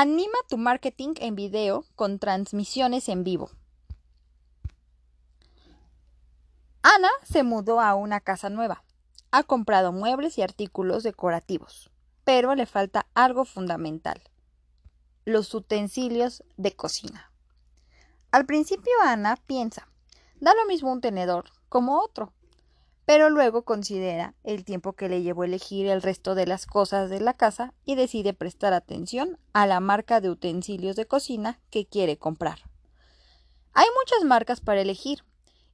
Anima tu marketing en video con transmisiones en vivo. Ana se mudó a una casa nueva. Ha comprado muebles y artículos decorativos, pero le falta algo fundamental, los utensilios de cocina. Al principio Ana piensa, da lo mismo un tenedor como otro, pero luego considera el tiempo que le llevó elegir el resto de las cosas de la casa y decide prestar atención a la marca de utensilios de cocina que quiere comprar. Hay muchas marcas para elegir,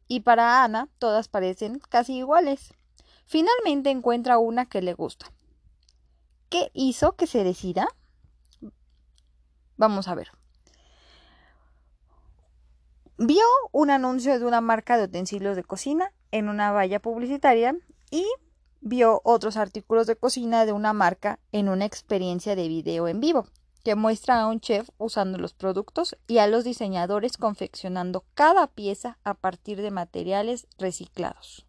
y para Ana todas parecen casi iguales. Finalmente encuentra una que le gusta. ¿Qué hizo que se decida? Vamos a ver. Vio un anuncio de una marca de utensilios de cocina en una valla publicitaria y vio otros artículos de cocina de una marca en una experiencia de video en vivo que muestra a un chef usando los productos y a los diseñadores confeccionando cada pieza a partir de materiales reciclados.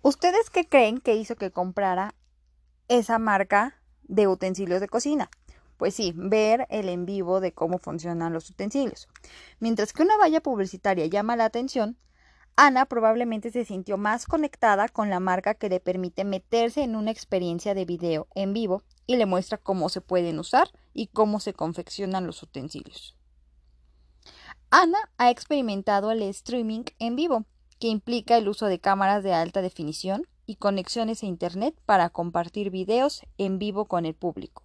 ¿Ustedes qué creen que hizo que comprara esa marca de utensilios de cocina? Pues sí, ver el en vivo de cómo funcionan los utensilios. Mientras que una valla publicitaria llama la atención, Ana probablemente se sintió más conectada con la marca que le permite meterse en una experiencia de video en vivo y le muestra cómo se pueden usar y cómo se confeccionan los utensilios. Ana ha experimentado el streaming en vivo, que implica el uso de cámaras de alta definición y conexiones a Internet para compartir videos en vivo con el público.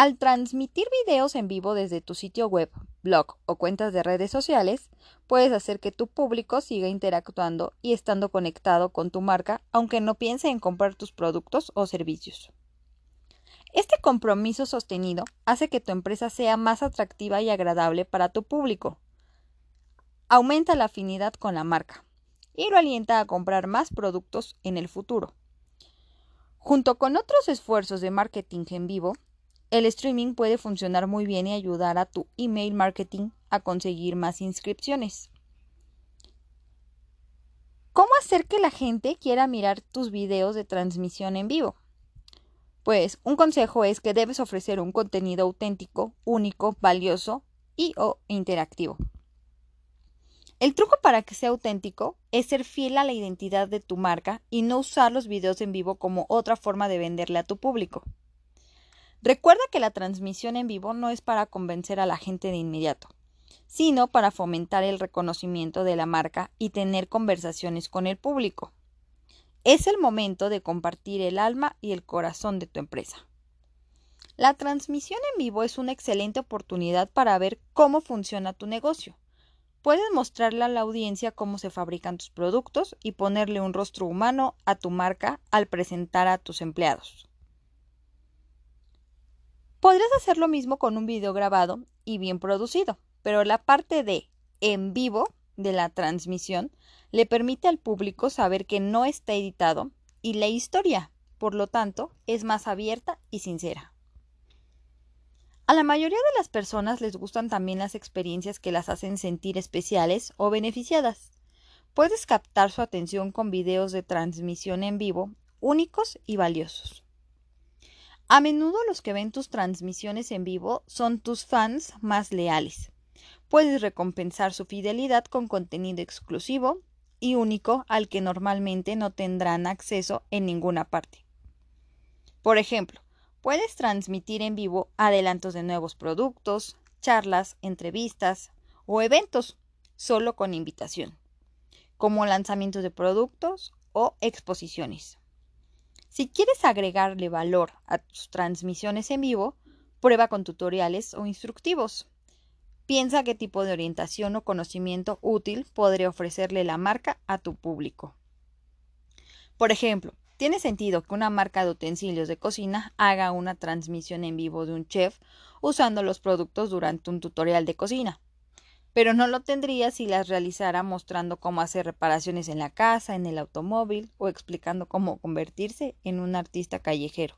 Al transmitir videos en vivo desde tu sitio web, blog o cuentas de redes sociales, puedes hacer que tu público siga interactuando y estando conectado con tu marca, aunque no piense en comprar tus productos o servicios. Este compromiso sostenido hace que tu empresa sea más atractiva y agradable para tu público. Aumenta la afinidad con la marca y lo alienta a comprar más productos en el futuro. Junto con otros esfuerzos de marketing en vivo, el streaming puede funcionar muy bien y ayudar a tu email marketing a conseguir más inscripciones. ¿Cómo hacer que la gente quiera mirar tus videos de transmisión en vivo? Pues un consejo es que debes ofrecer un contenido auténtico, único, valioso y o interactivo. El truco para que sea auténtico es ser fiel a la identidad de tu marca y no usar los videos en vivo como otra forma de venderle a tu público. Recuerda que la transmisión en vivo no es para convencer a la gente de inmediato, sino para fomentar el reconocimiento de la marca y tener conversaciones con el público. Es el momento de compartir el alma y el corazón de tu empresa. La transmisión en vivo es una excelente oportunidad para ver cómo funciona tu negocio. Puedes mostrarle a la audiencia cómo se fabrican tus productos y ponerle un rostro humano a tu marca al presentar a tus empleados. Podrías hacer lo mismo con un video grabado y bien producido, pero la parte de en vivo de la transmisión le permite al público saber que no está editado y la historia, por lo tanto, es más abierta y sincera. A la mayoría de las personas les gustan también las experiencias que las hacen sentir especiales o beneficiadas. Puedes captar su atención con videos de transmisión en vivo únicos y valiosos. A menudo los que ven tus transmisiones en vivo son tus fans más leales. Puedes recompensar su fidelidad con contenido exclusivo y único al que normalmente no tendrán acceso en ninguna parte. Por ejemplo, puedes transmitir en vivo adelantos de nuevos productos, charlas, entrevistas o eventos solo con invitación, como lanzamientos de productos o exposiciones. Si quieres agregarle valor a tus transmisiones en vivo, prueba con tutoriales o instructivos. Piensa qué tipo de orientación o conocimiento útil podría ofrecerle la marca a tu público. Por ejemplo, tiene sentido que una marca de utensilios de cocina haga una transmisión en vivo de un chef usando los productos durante un tutorial de cocina pero no lo tendría si las realizara mostrando cómo hacer reparaciones en la casa, en el automóvil o explicando cómo convertirse en un artista callejero.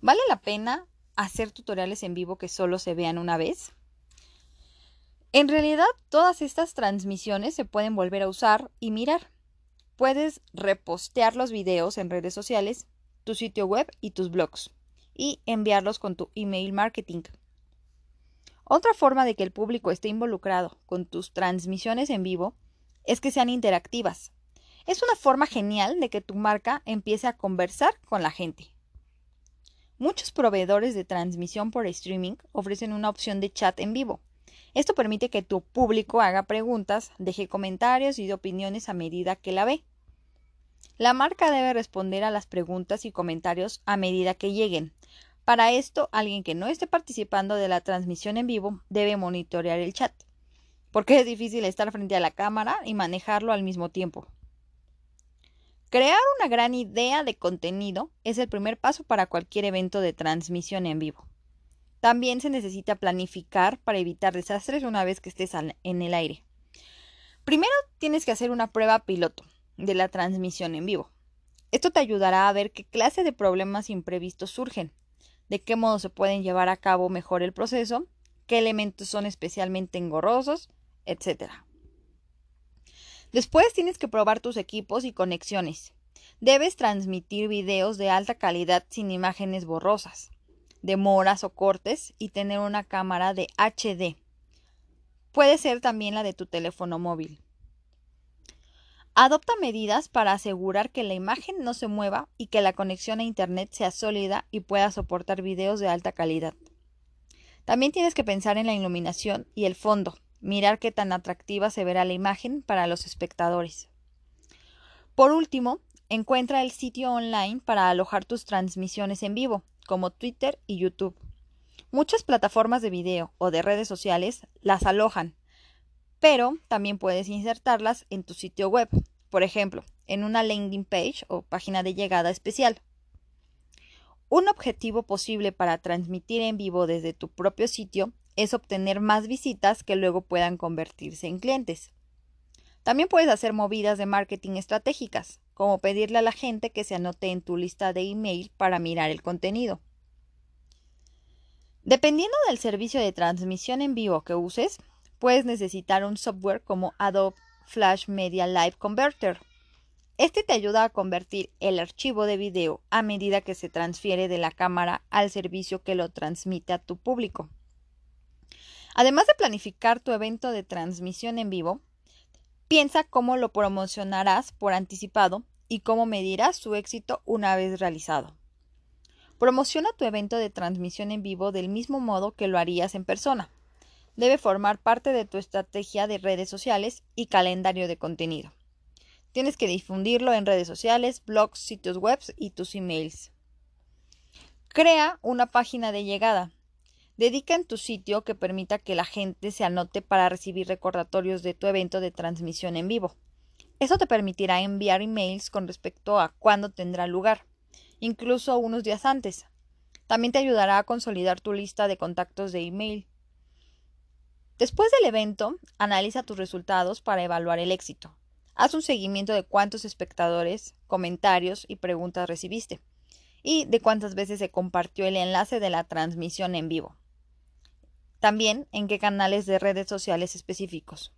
¿Vale la pena hacer tutoriales en vivo que solo se vean una vez? En realidad, todas estas transmisiones se pueden volver a usar y mirar. Puedes repostear los videos en redes sociales, tu sitio web y tus blogs y enviarlos con tu email marketing. Otra forma de que el público esté involucrado con tus transmisiones en vivo es que sean interactivas. Es una forma genial de que tu marca empiece a conversar con la gente. Muchos proveedores de transmisión por streaming ofrecen una opción de chat en vivo. Esto permite que tu público haga preguntas, deje comentarios y de opiniones a medida que la ve. La marca debe responder a las preguntas y comentarios a medida que lleguen. Para esto, alguien que no esté participando de la transmisión en vivo debe monitorear el chat, porque es difícil estar frente a la cámara y manejarlo al mismo tiempo. Crear una gran idea de contenido es el primer paso para cualquier evento de transmisión en vivo. También se necesita planificar para evitar desastres una vez que estés en el aire. Primero tienes que hacer una prueba piloto de la transmisión en vivo. Esto te ayudará a ver qué clase de problemas imprevistos surgen, de qué modo se pueden llevar a cabo mejor el proceso, qué elementos son especialmente engorrosos, etc. Después tienes que probar tus equipos y conexiones. Debes transmitir videos de alta calidad sin imágenes borrosas demoras o cortes y tener una cámara de HD. Puede ser también la de tu teléfono móvil. Adopta medidas para asegurar que la imagen no se mueva y que la conexión a Internet sea sólida y pueda soportar videos de alta calidad. También tienes que pensar en la iluminación y el fondo, mirar qué tan atractiva se verá la imagen para los espectadores. Por último, encuentra el sitio online para alojar tus transmisiones en vivo como Twitter y YouTube. Muchas plataformas de video o de redes sociales las alojan, pero también puedes insertarlas en tu sitio web, por ejemplo, en una landing page o página de llegada especial. Un objetivo posible para transmitir en vivo desde tu propio sitio es obtener más visitas que luego puedan convertirse en clientes. También puedes hacer movidas de marketing estratégicas, como pedirle a la gente que se anote en tu lista de email para mirar el contenido. Dependiendo del servicio de transmisión en vivo que uses, puedes necesitar un software como Adobe Flash Media Live Converter. Este te ayuda a convertir el archivo de video a medida que se transfiere de la cámara al servicio que lo transmite a tu público. Además de planificar tu evento de transmisión en vivo, Piensa cómo lo promocionarás por anticipado y cómo medirás su éxito una vez realizado. Promociona tu evento de transmisión en vivo del mismo modo que lo harías en persona. Debe formar parte de tu estrategia de redes sociales y calendario de contenido. Tienes que difundirlo en redes sociales, blogs, sitios web y tus emails. Crea una página de llegada. Dedica en tu sitio que permita que la gente se anote para recibir recordatorios de tu evento de transmisión en vivo. Eso te permitirá enviar emails con respecto a cuándo tendrá lugar, incluso unos días antes. También te ayudará a consolidar tu lista de contactos de email. Después del evento, analiza tus resultados para evaluar el éxito. Haz un seguimiento de cuántos espectadores, comentarios y preguntas recibiste y de cuántas veces se compartió el enlace de la transmisión en vivo. También en qué canales de redes sociales específicos.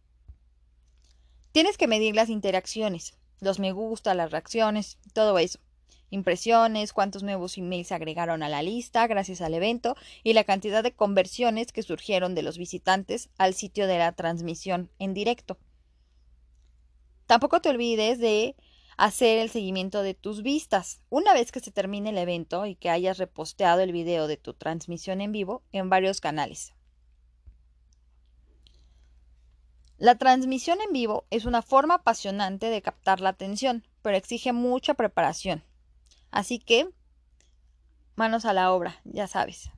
Tienes que medir las interacciones, los me gusta, las reacciones, todo eso. Impresiones, cuántos nuevos emails se agregaron a la lista gracias al evento y la cantidad de conversiones que surgieron de los visitantes al sitio de la transmisión en directo. Tampoco te olvides de hacer el seguimiento de tus vistas. Una vez que se termine el evento y que hayas reposteado el video de tu transmisión en vivo en varios canales. La transmisión en vivo es una forma apasionante de captar la atención, pero exige mucha preparación. Así que, manos a la obra, ya sabes.